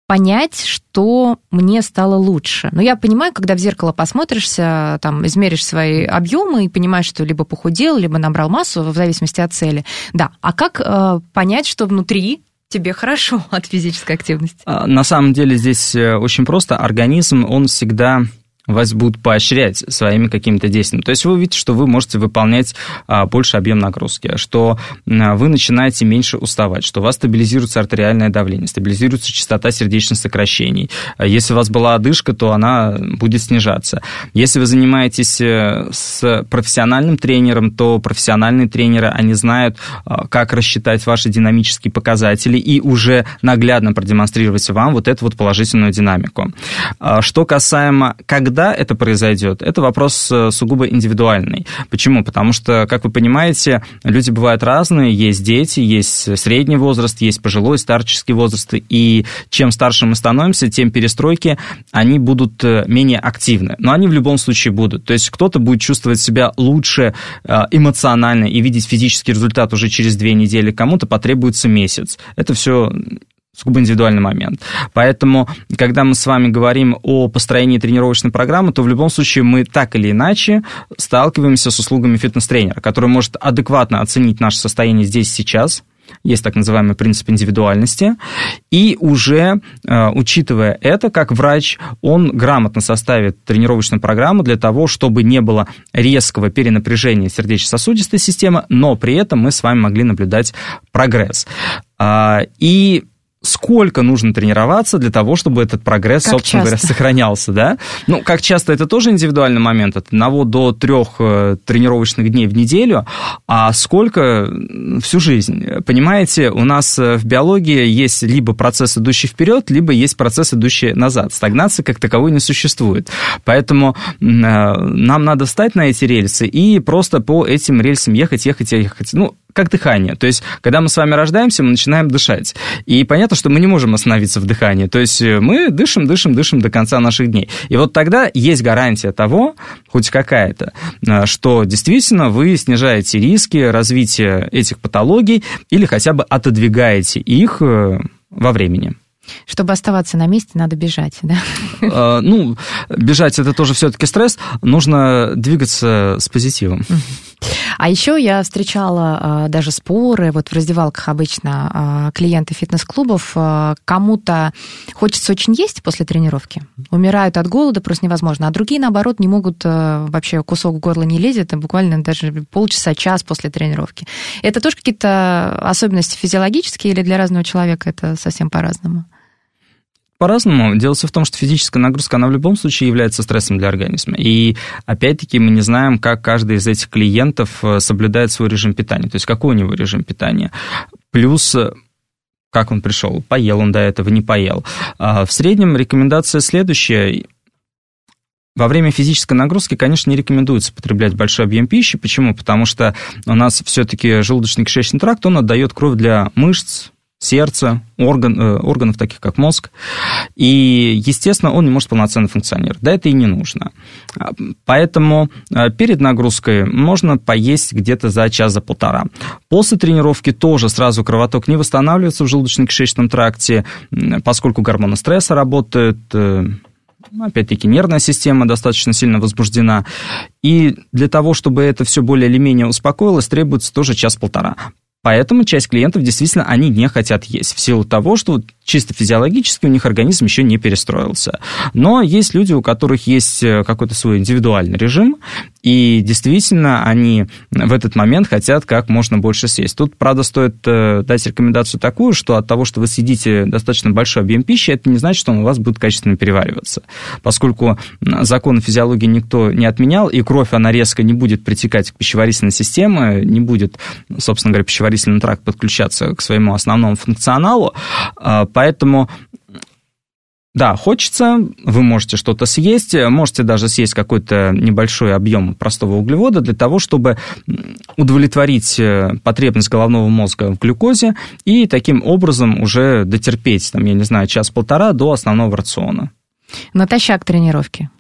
понять, что мне стало лучше. Но я понимаю, когда в зеркало посмотришься, там, измеришь свои объемы и понимаешь, что либо похудел, либо набрал массу, в зависимости от цели. Да, а как э, понять, что внутри тебе хорошо (laughs) от физической активности? А, на самом деле здесь э, очень просто. Организм, он всегда вас будут поощрять своими какими-то действиями. То есть вы видите, что вы можете выполнять а, больше объем нагрузки, что вы начинаете меньше уставать, что у вас стабилизируется артериальное давление, стабилизируется частота сердечных сокращений. А если у вас была одышка, то она будет снижаться. Если вы занимаетесь э, с профессиональным тренером, то профессиональные тренеры, они знают, а, как рассчитать ваши динамические показатели и уже наглядно продемонстрировать вам вот эту вот положительную динамику. Что касаемо, когда когда это произойдет, это вопрос э, сугубо индивидуальный. Почему? Потому что, как вы понимаете, люди бывают разные, есть дети, есть средний возраст, есть пожилой, старческий возраст, и чем старше мы становимся, тем перестройки, они будут э, менее активны. Но они в любом случае будут. То есть кто-то будет чувствовать себя лучше э, эмоционально и видеть физический результат уже через две недели, кому-то потребуется месяц. Это все сугубо индивидуальный момент. Поэтому, когда мы с вами говорим о построении тренировочной программы, то в любом случае мы так или иначе сталкиваемся с услугами фитнес-тренера, который может адекватно оценить наше состояние здесь сейчас, есть так называемый принцип индивидуальности, и уже э, учитывая это, как врач, он грамотно составит тренировочную программу для того, чтобы не было резкого перенапряжения сердечно-сосудистой системы, но при этом мы с вами могли наблюдать прогресс. А, и сколько нужно тренироваться для того, чтобы этот прогресс, как собственно часто? говоря, сохранялся, да? Ну, как часто, это тоже индивидуальный момент, от одного до трех э, тренировочных дней в неделю, а сколько всю жизнь? Понимаете, у нас э, в биологии есть либо процесс, идущий вперед, либо есть процесс, идущий назад. Стагнации как таковой не существует. Поэтому э, нам надо встать на эти рельсы и просто по этим рельсам ехать, ехать, ехать. Ну, как дыхание. То есть, когда мы с вами рождаемся, мы начинаем дышать. И понятно, что мы не можем остановиться в дыхании. То есть, э, мы дышим, дышим, дышим до конца наших дней. И вот тогда есть гарантия того, хоть какая-то, э, что действительно вы снижаете риски развития этих патологий или хотя бы отодвигаете их э, во времени. Чтобы оставаться на месте, надо бежать, да? Ну, бежать это тоже все-таки стресс. Нужно двигаться с позитивом. А еще я встречала а, даже споры, вот в раздевалках обычно а, клиенты фитнес-клубов, а, кому-то хочется очень есть после тренировки, умирают от голода, просто невозможно, а другие, наоборот, не могут, вообще кусок в горло не лезет, буквально даже полчаса, час после тренировки. Это тоже какие-то особенности физиологические или для разного человека это совсем по-разному? По-разному. Дело в том, что физическая нагрузка, она в любом случае является стрессом для организма. И опять-таки мы не знаем, как каждый из этих клиентов э, соблюдает свой режим питания, то есть какой у него режим питания. Плюс э, как он пришел, поел он до этого, не поел. А в среднем рекомендация следующая. Во время физической нагрузки, конечно, не рекомендуется потреблять большой объем пищи. Почему? Потому что у нас все-таки желудочно-кишечный тракт, он отдает кровь для мышц, сердца, орган, э, органов таких как мозг. И, естественно, он не может полноценно функционировать. Да, это и не нужно. А, поэтому э, перед нагрузкой можно поесть где-то за час, за полтора. После тренировки тоже сразу кровоток не восстанавливается в желудочно-кишечном тракте, поскольку гормоны стресса работают, э, опять-таки нервная система достаточно сильно возбуждена. И для того, чтобы это все более или менее успокоилось, требуется тоже час-полтора. Поэтому часть клиентов действительно они не хотят есть в силу того, что чисто физиологически у них организм еще не перестроился. Но есть люди, у которых есть э, какой-то свой индивидуальный режим, и действительно они в этот момент хотят как можно больше съесть. Тут, правда, стоит э, дать рекомендацию такую, что от того, что вы съедите достаточно большой объем пищи, это не значит, что он у вас будет качественно перевариваться. Поскольку законы физиологии никто не отменял, и кровь, она резко не будет притекать к пищеварительной системе, не будет, собственно говоря, пищеварительный тракт подключаться к своему основному функционалу. А, поэтому да, хочется, вы можете что-то съесть, можете даже съесть какой-то небольшой объем простого углевода для того, чтобы удовлетворить э, потребность головного мозга в глюкозе и таким образом уже дотерпеть, там, я не знаю, час-полтора до основного рациона. Натощак тренировки.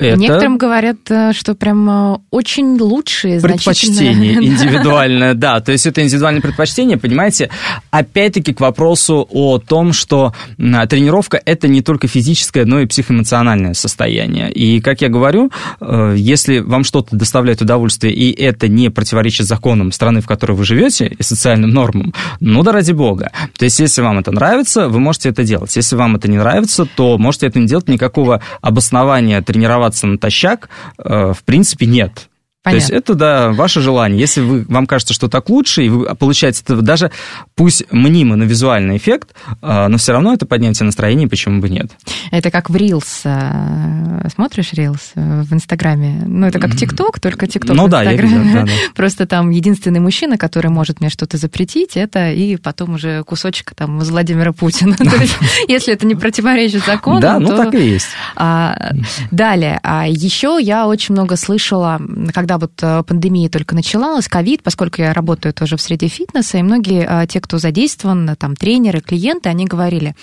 Это... Некоторым говорят, э, что прям э, очень лучшие Предпочтение (laughs) индивидуальное, да. То есть это индивидуальное предпочтение, понимаете, опять-таки к вопросу о том, что тренировка – это не только физическое, но и психоэмоциональное состояние. И, как я говорю, э, если вам что-то доставляет удовольствие, и это не противоречит законам страны, в которой вы живете, и социальным нормам, ну да ради бога. То есть если вам это нравится, вы можете это делать. Если вам это не нравится, то можете это не делать, никакого обоснования тренироваться ссылаться натощак, э, в принципе, нет. Понятно. То есть это, да, ваше желание. Если вы, вам кажется, что так лучше, и вы получаете это даже, пусть мнимо на визуальный эффект, а, но все равно это поднятие настроения, почему бы нет. Это как в Reels. А, смотришь Reels в Инстаграме? Ну, это как ТикТок, только ТикТок ну, в да, Инстаграме. Я видел, да, да. (laughs) Просто там единственный мужчина, который может мне что-то запретить, это и потом уже кусочек там Владимира Путина. (laughs) (laughs) Если это не противоречит закону, Да, ну так и есть. А, далее. Еще я очень много слышала, когда когда вот э, пандемия только начиналась, ковид, поскольку я работаю тоже в среде фитнеса, и многие э, те, кто задействован, там, тренеры, клиенты, они говорили,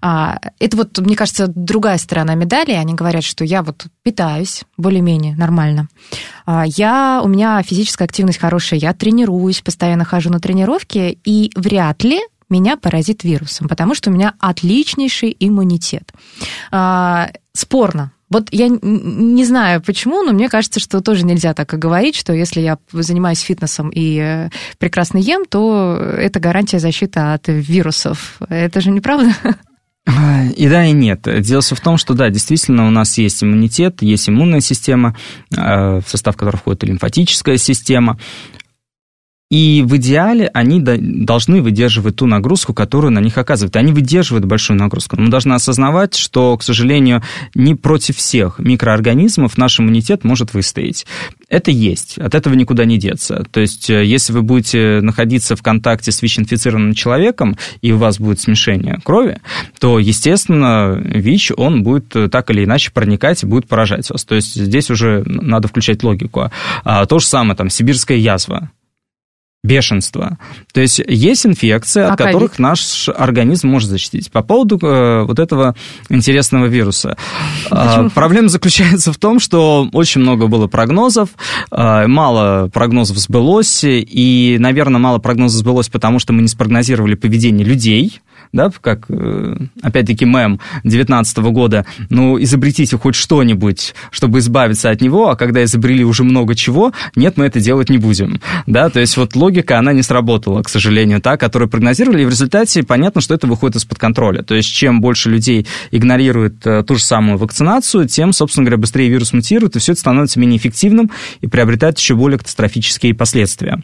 а, это вот, мне кажется, другая сторона медали, они говорят, что я вот питаюсь более-менее нормально, а, я, у меня физическая активность хорошая, я тренируюсь, постоянно хожу на тренировки, и вряд ли меня поразит вирусом, потому что у меня отличнейший иммунитет. А, спорно, вот я не знаю почему, но мне кажется, что тоже нельзя так и говорить, что если я занимаюсь фитнесом и э, прекрасно ем, то это гарантия защиты от вирусов. Это же неправда? И да, и нет. Дело в том, что да, действительно у нас есть иммунитет, есть иммунная система, э, в состав которой входит лимфатическая система. И в идеале они должны выдерживать ту нагрузку, которую на них оказывают. Они выдерживают большую нагрузку. Но мы должны осознавать, что, к сожалению, не против всех микроорганизмов наш иммунитет может выстоять. Это есть, от этого никуда не деться. То есть, э, если вы будете находиться в контакте с ВИЧ-инфицированным человеком, и у вас будет смешение крови, то, естественно, ВИЧ, он будет э, так или иначе проникать и будет поражать вас. То есть, здесь уже надо включать логику. А то же самое, там, сибирская язва бешенство. То есть есть инфекции, от а которых наш организм может защитить. По поводу э, вот этого интересного вируса. Э, проблема заключается в том, что очень много было прогнозов, э, мало прогнозов сбылось, и, наверное, мало прогнозов сбылось, потому что мы не спрогнозировали поведение людей, да, как, э, опять-таки, мем 19 года, ну, изобретите хоть что-нибудь, чтобы избавиться от него, а когда изобрели уже много чего, нет, мы это делать не будем, да, то есть вот логика, она не сработала, к сожалению, та, которую прогнозировали, и в результате понятно, что это выходит из-под контроля, то есть чем больше людей игнорирует э, ту же самую вакцинацию, тем, собственно говоря, быстрее вирус мутирует, и все это становится менее эффективным и приобретает еще более катастрофические последствия.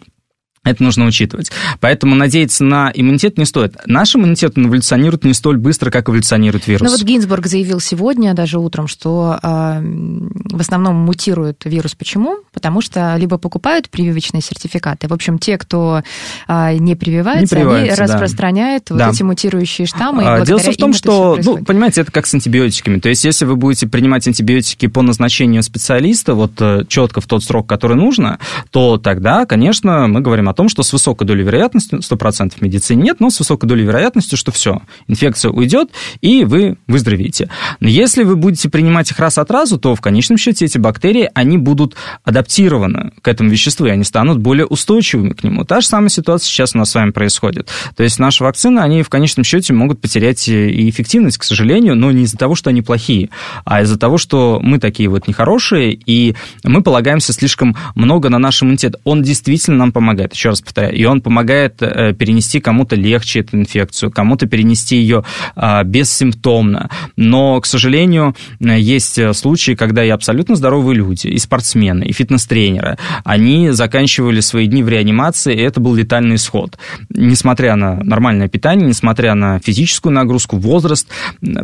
Это нужно учитывать. Поэтому надеяться на иммунитет не стоит. Наш иммунитет эволюционирует не столь быстро, как эволюционирует вирус. Ну вот Гинзбург заявил сегодня, даже утром, что э, в основном мутирует вирус. Почему? Потому что либо покупают прививочные сертификаты. В общем, те, кто э, не прививается, не они да. распространяют да. вот эти мутирующие штаммы. А, дело в том, что, ну, понимаете, это как с антибиотиками. То есть, если вы будете принимать антибиотики по назначению специалиста, вот э, четко в тот срок, который нужно, то тогда, конечно, мы говорим о том, что с высокой долей вероятности, 100% в медицине нет, но с высокой долей вероятности, что все, инфекция уйдет, и вы выздоровеете. Но если вы будете принимать их раз от разу, то в конечном счете эти бактерии, они будут адаптированы к этому веществу, и они станут более устойчивыми к нему. Та же самая ситуация сейчас у нас с вами происходит. То есть наши вакцины, они в конечном счете могут потерять и эффективность, к сожалению, но не из-за того, что они плохие, а из-за того, что мы такие вот нехорошие, и мы полагаемся слишком много на наш иммунитет. Он действительно нам помогает. Еще раз повторяю, и он помогает э, перенести кому-то легче эту инфекцию, кому-то перенести ее а, бессимптомно. Но, к сожалению, есть случаи, когда и абсолютно здоровые люди, и спортсмены, и фитнес-тренеры, они заканчивали свои дни в реанимации, и это был летальный исход. Несмотря на нормальное питание, несмотря на физическую нагрузку, возраст,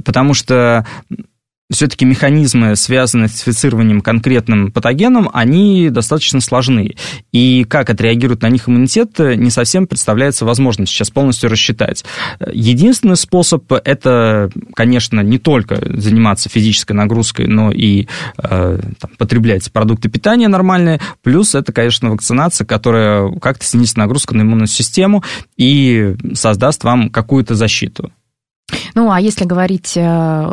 потому что все-таки механизмы, связанные с инфицированием конкретным патогеном, они достаточно сложны. И как отреагирует на них иммунитет, не совсем представляется возможным сейчас полностью рассчитать. Единственный способ – это, конечно, не только заниматься физической нагрузкой, но и э, там, потреблять продукты питания нормальные. Плюс это, конечно, вакцинация, которая как-то снизит нагрузку на иммунную систему и создаст вам какую-то защиту. Ну, а если говорить э,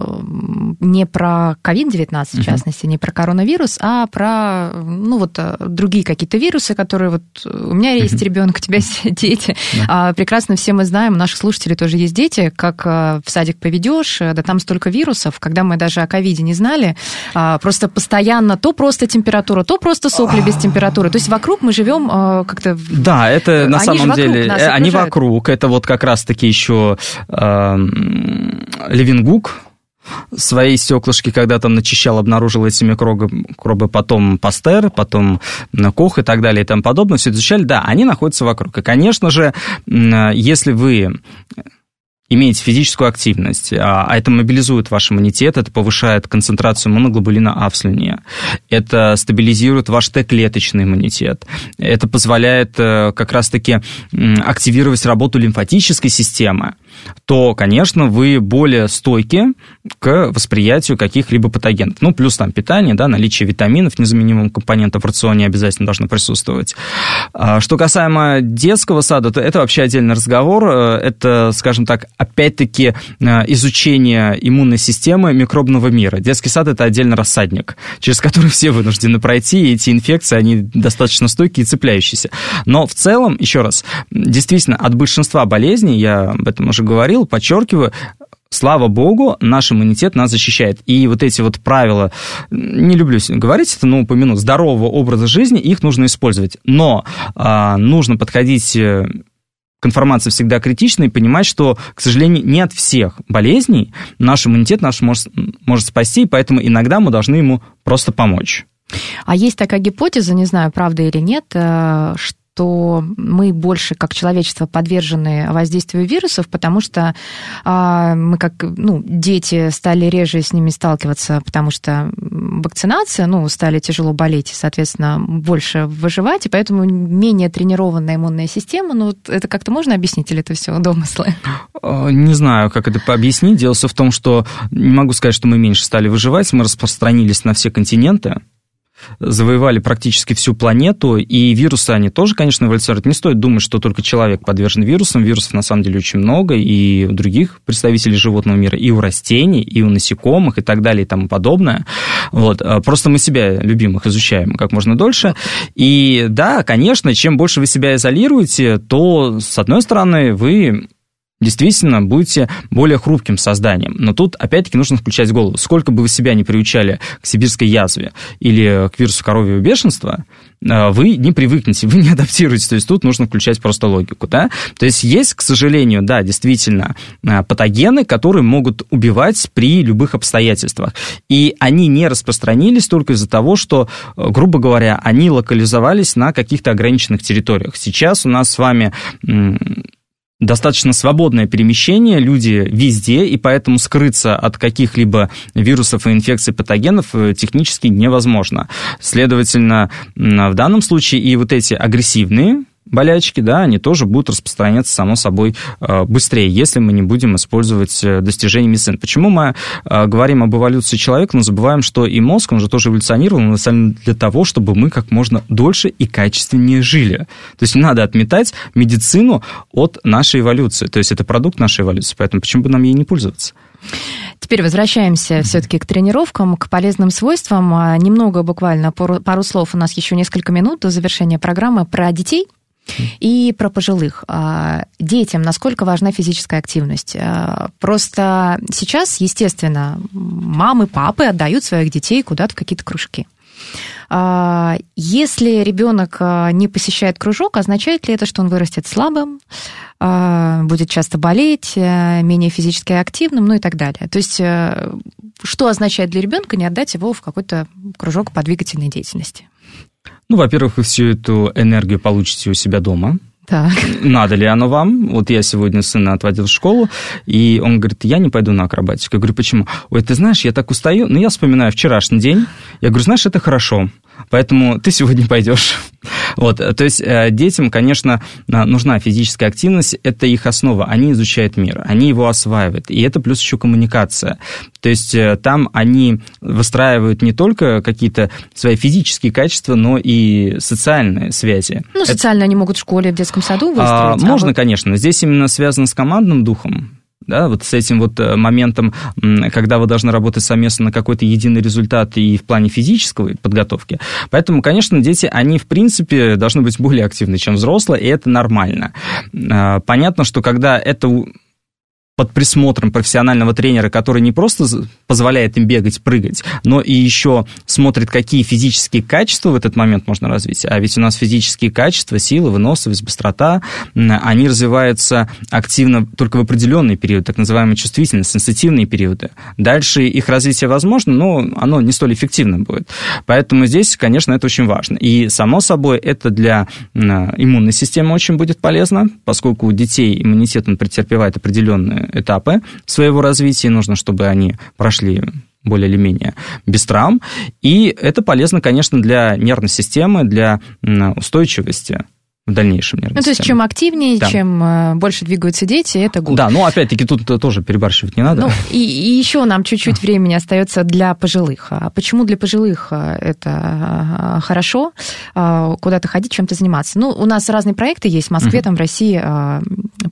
не про COVID-19, в частности, не про коронавирус, а про, ну, вот э, другие какие-то вирусы, которые вот... У меня есть ребенок, у тебя есть (laughs) дети. А, прекрасно все мы знаем, у наших слушателей тоже есть дети, как э, в садик поведешь, да там столько вирусов, когда мы даже о ковиде не знали, а, просто постоянно то просто температура, то просто сопли без температуры. То есть вокруг мы живем как-то... Да, это на самом деле... Они вокруг, это вот как раз-таки еще Левингук. Свои стеклышки когда там начищал, обнаружил эти микробы, потом Пастер, потом Кох и так далее и тому подобное, все изучали, да, они находятся вокруг. И, конечно же, если вы имеете физическую активность, а, а это мобилизует ваш иммунитет, это повышает концентрацию моноглобулина А в слюне, это стабилизирует ваш Т-клеточный иммунитет, это позволяет э, как раз-таки активировать работу лимфатической системы, то, конечно, вы более стойки к восприятию каких-либо патогенов. Ну, плюс там питание, да, наличие витаминов, незаменимых компонентов в рационе обязательно должно присутствовать. А, что касаемо детского сада, то это вообще отдельный разговор. Э, это, скажем так, опять-таки э, изучение иммунной системы микробного мира. Детский сад – это отдельный рассадник, через который (laughs) все вынуждены пройти, и эти инфекции, они достаточно стойкие и цепляющиеся. Но в целом, еще раз, действительно, от большинства болезней, я об этом уже говорил, подчеркиваю, слава богу, наш иммунитет нас защищает. И вот эти вот правила, не люблю говорить это, но упомяну, здорового образа жизни, их нужно использовать. Но а, нужно подходить э, к информации всегда критично и понимать, что, к сожалению, не от всех болезней наш иммунитет наш может, может спасти, и поэтому иногда мы должны ему просто помочь. А есть такая гипотеза, не знаю, правда или нет, что э, что мы больше как человечество подвержены воздействию вирусов, потому что а, мы как ну, дети стали реже с ними сталкиваться, потому что вакцинация, ну, стали тяжело болеть, и, соответственно, больше выживать, и поэтому менее тренированная иммунная система, ну, это как-то можно объяснить, или это все домыслы? А, не знаю, как это объяснить. Дело все в том, что не могу сказать, что мы меньше стали выживать, мы распространились на все континенты, завоевали практически всю планету, и вирусы, они тоже, конечно, эволюционируют. Не стоит думать, что только человек подвержен вирусам. Вирусов, на самом деле, очень много, и у других представителей животного мира, и у растений, и у насекомых, и так далее, и тому подобное. Вот. А просто мы себя, любимых, изучаем как можно дольше. И да, конечно, чем больше вы себя изолируете, то, с одной стороны, вы действительно будете более хрупким созданием. Но тут, опять-таки, нужно включать голову. Сколько бы вы себя не приучали к сибирской язве или к вирусу коровьего бешенства, э, вы не привыкнете, (laughs) вы не адаптируетесь. То есть тут нужно включать просто логику. Да? То есть есть, к сожалению, да, действительно, э, патогены, которые могут убивать при любых обстоятельствах. И они не распространились только из-за того, что, э, грубо говоря, они локализовались на каких-то ограниченных территориях. Сейчас у нас с вами достаточно свободное перемещение, люди везде, и поэтому скрыться от каких-либо вирусов и инфекций патогенов э, технически невозможно. Следовательно, в данном случае и вот эти агрессивные болячки, да, они тоже будут распространяться, само собой, э, быстрее, если мы не будем использовать э, достижения медицины. Почему мы э, говорим об эволюции человека, но забываем, что и мозг, он же тоже эволюционировал, деле для того, чтобы мы как можно дольше и качественнее жили. То есть не надо отметать медицину от нашей эволюции. То есть это продукт нашей эволюции, поэтому почему бы нам ей не пользоваться? Теперь возвращаемся все-таки к тренировкам, к полезным свойствам. А, немного, буквально пару, пару слов. У нас еще несколько минут до завершения программы про детей. И про пожилых. А, детям насколько важна физическая активность? А, просто сейчас, естественно, мамы, папы отдают своих детей куда-то в какие-то кружки. А, если ребенок не посещает кружок, означает ли это, что он вырастет слабым, будет часто болеть, менее физически активным, ну и так далее? То есть, э, что означает для ребенка не отдать его в какой-то кружок по двигательной деятельности? Ну, во-первых, вы всю эту энергию получите у себя дома. Так. Надо ли оно вам? Вот я сегодня сына отводил в школу, и он говорит, я не пойду на акробатику. Я говорю, почему? Ой, ты знаешь, я так устаю. Ну, я вспоминаю вчерашний день. Я говорю, знаешь, это хорошо поэтому ты сегодня пойдешь. (laughs) Вот, то есть э, детям, конечно, нужна физическая активность, это их основа, они изучают мир, они его осваивают, и это плюс еще коммуникация. То есть э, там они выстраивают не только какие-то свои физические качества, но и социальные связи. Ну, социально это... они могут в школе, в детском саду выстроить. А, можно, а вот... конечно. Здесь именно связано с командным духом да, вот с этим вот э, моментом, когда вы должны работать совместно на какой-то единый результат и в плане физической подготовки. Поэтому, конечно, дети, они, в принципе, должны быть более активны, чем взрослые, и это нормально. А, понятно, что когда это под присмотром профессионального тренера, который не просто позволяет им бегать, прыгать, но и еще смотрит, какие физические качества в этот момент можно развить. А ведь у нас физические качества, сила, выносливость, быстрота, они развиваются активно только в определенный период, так называемые чувствительные, сенситивные периоды. Дальше их развитие возможно, но оно не столь эффективно будет. Поэтому здесь, конечно, это очень важно. И, само собой, это для иммунной системы очень будет полезно, поскольку у детей иммунитет он претерпевает определенные этапы своего развития, нужно, чтобы они прошли более или менее без травм. И это полезно, конечно, для нервной системы, для устойчивости в дальнейшем нервной Ну, то есть, чем активнее, да. чем э, больше двигаются дети, это гуд. Да, но опять-таки тут тоже перебарщивать не надо. Ну, и, и еще нам чуть-чуть времени остается для пожилых. А почему для пожилых э, это э, хорошо? Куда-то ходить, чем-то заниматься? Ну, у нас разные проекты есть в Москве, uh там в России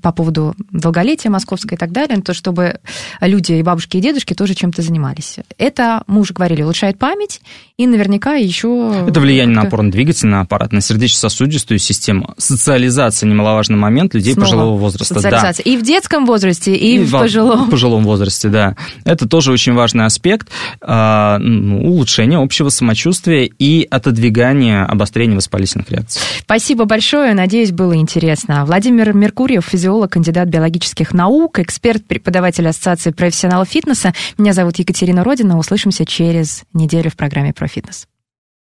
по поводу долголетия московского и так далее, то чтобы люди и бабушки, и дедушки тоже чем-то занимались. Это, мы уже говорили, улучшает память и наверняка еще... Это влияние на опорно-двигательный аппарат, на сердечно-сосудистую систему. Социализация – немаловажный момент людей Снова пожилого возраста. Социализация. Да. И в детском возрасте, и, и в, пожилом. В пожилом возрасте, да. Это тоже очень важный аспект а, ну, улучшения общего самочувствия и отодвигания обострения воспалительных реакций. Спасибо большое. Надеюсь, было интересно. Владимир Меркурьев, физиолог, кандидат биологических наук, эксперт, преподаватель Ассоциации профессионалов фитнеса. Меня зовут Екатерина Родина. Услышимся через неделю в программе про фитнес.